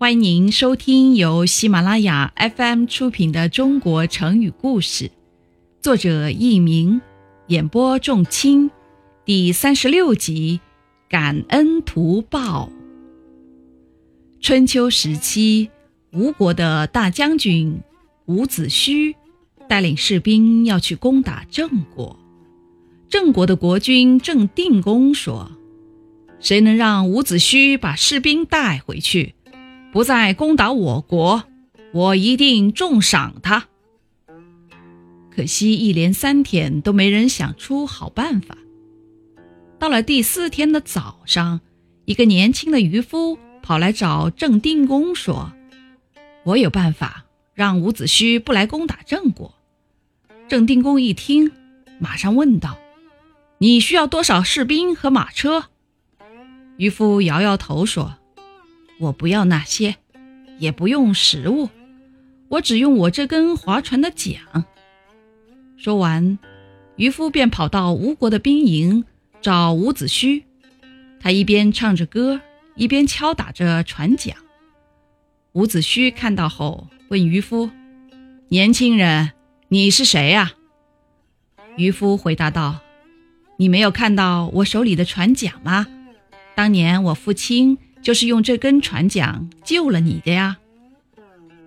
欢迎您收听由喜马拉雅 FM 出品的《中国成语故事》，作者佚名，演播仲卿，第三十六集《感恩图报》。春秋时期，吴国的大将军伍子胥带领士兵要去攻打郑国。郑国的国君郑定公说：“谁能让伍子胥把士兵带回去？”不再攻打我国，我一定重赏他。可惜一连三天都没人想出好办法。到了第四天的早上，一个年轻的渔夫跑来找郑定公说：“我有办法让伍子胥不来攻打郑国。”郑定公一听，马上问道：“你需要多少士兵和马车？”渔夫摇摇头说。我不要那些，也不用食物，我只用我这根划船的桨。说完，渔夫便跑到吴国的兵营找伍子胥。他一边唱着歌，一边敲打着船桨。伍子胥看到后，问渔夫：“年轻人，你是谁呀？”渔夫回答道：“你没有看到我手里的船桨吗？当年我父亲……”就是用这根船桨救了你的呀。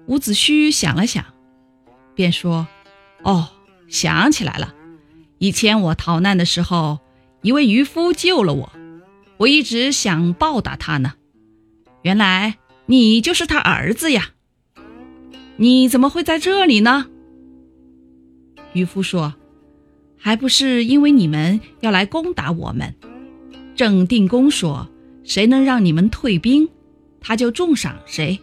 伍子胥想了想，便说：“哦，想起来了，以前我逃难的时候，一位渔夫救了我，我一直想报答他呢。原来你就是他儿子呀？你怎么会在这里呢？”渔夫说：“还不是因为你们要来攻打我们。”郑定公说。谁能让你们退兵，他就重赏谁。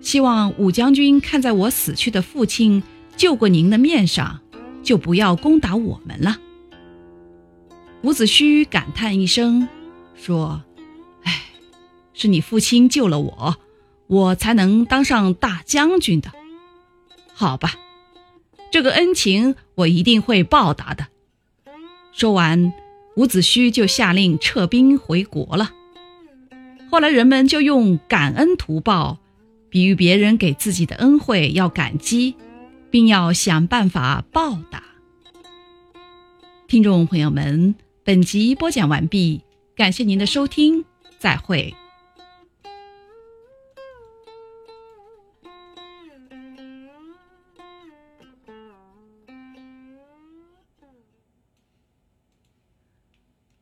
希望武将军看在我死去的父亲救过您的面上，就不要攻打我们了。伍子胥感叹一声，说：“哎，是你父亲救了我，我才能当上大将军的。好吧，这个恩情我一定会报答的。”说完。伍子胥就下令撤兵回国了。后来人们就用“感恩图报”比喻别人给自己的恩惠要感激，并要想办法报答。听众朋友们，本集播讲完毕，感谢您的收听，再会。